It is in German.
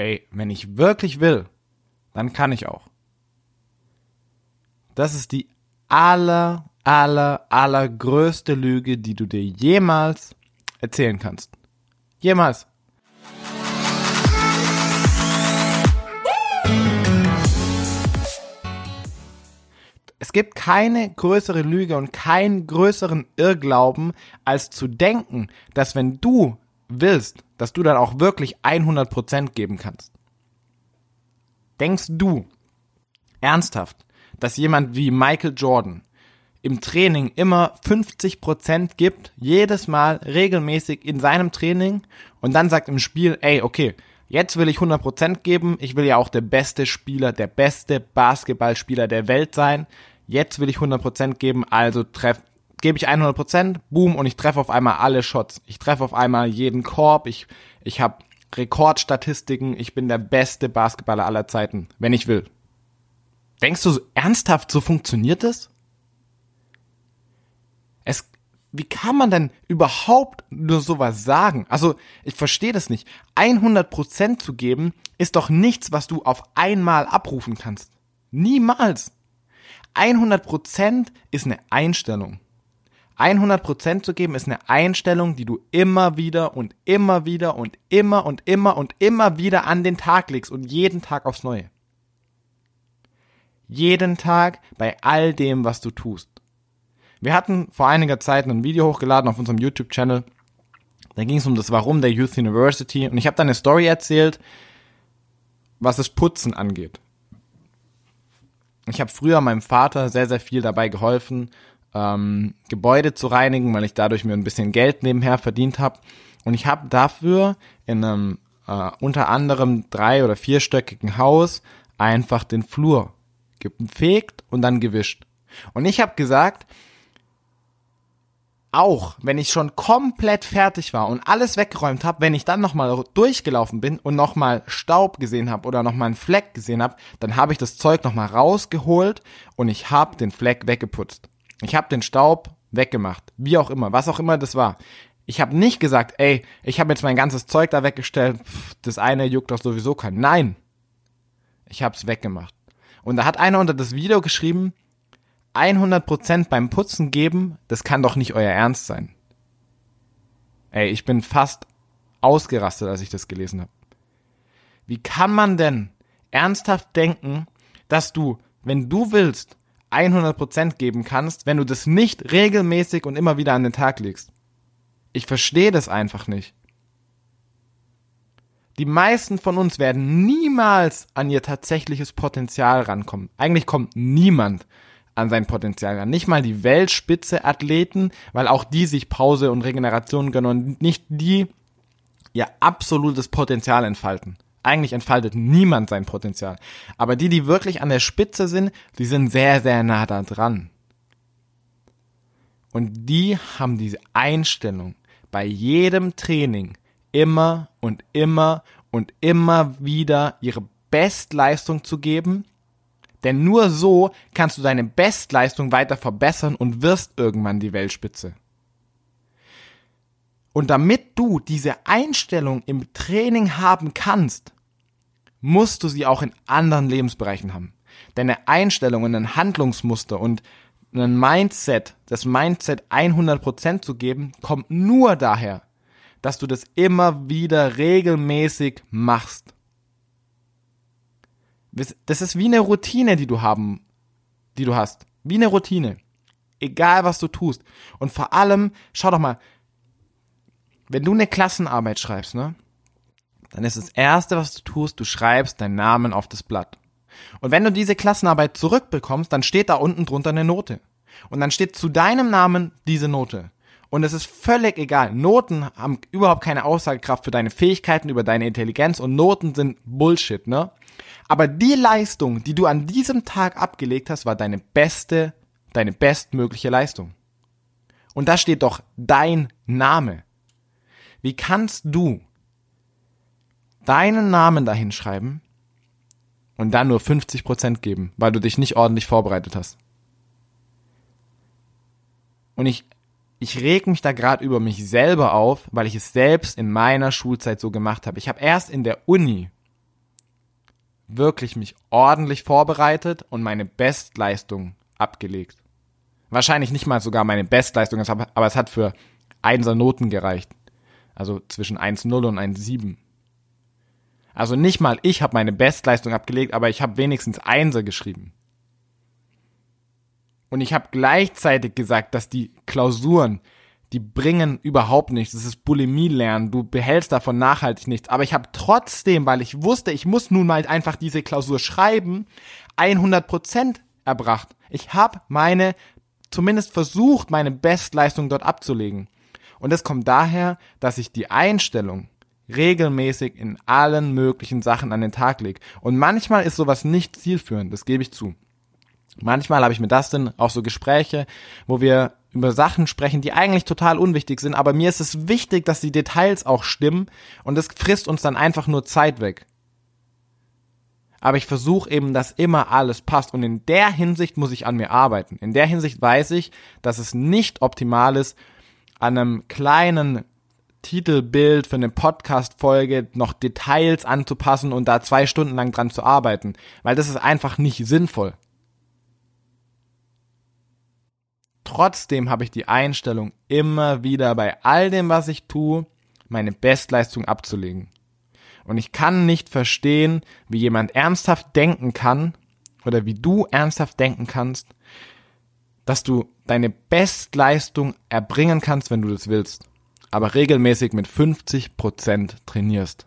ey, wenn ich wirklich will, dann kann ich auch. Das ist die aller, aller, allergrößte Lüge, die du dir jemals erzählen kannst. Jemals. Es gibt keine größere Lüge und keinen größeren Irrglauben, als zu denken, dass wenn du willst, dass du dann auch wirklich 100% geben kannst. Denkst du ernsthaft, dass jemand wie Michael Jordan im Training immer 50% gibt, jedes Mal regelmäßig in seinem Training und dann sagt im Spiel, ey, okay, jetzt will ich 100% geben, ich will ja auch der beste Spieler, der beste Basketballspieler der Welt sein, jetzt will ich 100% geben, also treff, gebe ich 100%, boom, und ich treffe auf einmal alle Shots. Ich treffe auf einmal jeden Korb, ich, ich habe Rekordstatistiken, ich bin der beste Basketballer aller Zeiten, wenn ich will. Denkst du ernsthaft, so funktioniert es? Es, wie kann man denn überhaupt nur sowas sagen? Also, ich verstehe das nicht. 100% zu geben ist doch nichts, was du auf einmal abrufen kannst. Niemals. 100% ist eine Einstellung. 100% zu geben ist eine Einstellung, die du immer wieder und immer wieder und immer und immer und immer wieder an den Tag legst und jeden Tag aufs Neue. Jeden Tag bei all dem, was du tust. Wir hatten vor einiger Zeit ein Video hochgeladen auf unserem YouTube-Channel. Da ging es um das Warum der Youth University und ich habe da eine Story erzählt, was das Putzen angeht. Ich habe früher meinem Vater sehr, sehr viel dabei geholfen, ähm, Gebäude zu reinigen, weil ich dadurch mir ein bisschen Geld nebenher verdient habe. Und ich habe dafür in einem äh, unter anderem drei- oder vierstöckigen Haus einfach den Flur gefegt und dann gewischt. Und ich habe gesagt, auch wenn ich schon komplett fertig war und alles weggeräumt habe, wenn ich dann nochmal durchgelaufen bin und nochmal Staub gesehen habe oder nochmal einen Fleck gesehen habe, dann habe ich das Zeug nochmal rausgeholt und ich habe den Fleck weggeputzt. Ich habe den Staub weggemacht, wie auch immer, was auch immer das war. Ich habe nicht gesagt, ey, ich habe jetzt mein ganzes Zeug da weggestellt, pff, das eine juckt doch sowieso keinen. Nein, ich habe es weggemacht. Und da hat einer unter das Video geschrieben, 100% beim Putzen geben, das kann doch nicht euer Ernst sein. Ey, ich bin fast ausgerastet, als ich das gelesen habe. Wie kann man denn ernsthaft denken, dass du, wenn du willst, 100% geben kannst, wenn du das nicht regelmäßig und immer wieder an den Tag legst? Ich verstehe das einfach nicht. Die meisten von uns werden niemals an ihr tatsächliches Potenzial rankommen. Eigentlich kommt niemand an sein Potenzial ran. Nicht mal die Weltspitze-Athleten, weil auch die sich Pause und Regeneration gönnen und nicht die ihr absolutes Potenzial entfalten. Eigentlich entfaltet niemand sein Potenzial. Aber die, die wirklich an der Spitze sind, die sind sehr, sehr nah da dran. Und die haben diese Einstellung bei jedem Training immer und immer und immer wieder ihre Bestleistung zu geben denn nur so kannst du deine Bestleistung weiter verbessern und wirst irgendwann die Weltspitze. Und damit du diese Einstellung im Training haben kannst, musst du sie auch in anderen Lebensbereichen haben. Deine Einstellung und ein Handlungsmuster und ein Mindset, das Mindset 100% zu geben, kommt nur daher, dass du das immer wieder regelmäßig machst. Das ist wie eine Routine, die du haben, die du hast. Wie eine Routine. Egal was du tust. Und vor allem, schau doch mal, wenn du eine Klassenarbeit schreibst, ne? Dann ist das erste, was du tust, du schreibst deinen Namen auf das Blatt. Und wenn du diese Klassenarbeit zurückbekommst, dann steht da unten drunter eine Note. Und dann steht zu deinem Namen diese Note. Und es ist völlig egal. Noten haben überhaupt keine Aussagekraft für deine Fähigkeiten, über deine Intelligenz und Noten sind Bullshit, ne? Aber die Leistung, die du an diesem Tag abgelegt hast, war deine beste, deine bestmögliche Leistung. Und da steht doch dein Name. Wie kannst du deinen Namen dahin schreiben und dann nur 50% geben, weil du dich nicht ordentlich vorbereitet hast? Und ich, ich reg mich da gerade über mich selber auf, weil ich es selbst in meiner Schulzeit so gemacht habe. Ich habe erst in der Uni wirklich mich ordentlich vorbereitet und meine Bestleistung abgelegt. Wahrscheinlich nicht mal sogar meine Bestleistung, aber es hat für Einser Noten gereicht. Also zwischen 1,0 und 1,7. Also nicht mal ich habe meine Bestleistung abgelegt, aber ich habe wenigstens Einser geschrieben. Und ich habe gleichzeitig gesagt, dass die Klausuren, die bringen überhaupt nichts. Das ist Bulimie lernen. Du behältst davon nachhaltig nichts. Aber ich habe trotzdem, weil ich wusste, ich muss nun mal einfach diese Klausur schreiben, 100 Prozent erbracht. Ich habe meine, zumindest versucht, meine Bestleistung dort abzulegen. Und das kommt daher, dass ich die Einstellung regelmäßig in allen möglichen Sachen an den Tag lege. Und manchmal ist sowas nicht zielführend, das gebe ich zu. Manchmal habe ich mit Dustin auch so Gespräche, wo wir über Sachen sprechen, die eigentlich total unwichtig sind, aber mir ist es wichtig, dass die Details auch stimmen und es frisst uns dann einfach nur Zeit weg. Aber ich versuche eben, dass immer alles passt und in der Hinsicht muss ich an mir arbeiten. In der Hinsicht weiß ich, dass es nicht optimal ist, an einem kleinen Titelbild für eine Podcast-Folge noch Details anzupassen und da zwei Stunden lang dran zu arbeiten, weil das ist einfach nicht sinnvoll. Trotzdem habe ich die Einstellung, immer wieder bei all dem, was ich tue, meine Bestleistung abzulegen. Und ich kann nicht verstehen, wie jemand ernsthaft denken kann, oder wie du ernsthaft denken kannst, dass du deine Bestleistung erbringen kannst, wenn du das willst, aber regelmäßig mit 50% trainierst.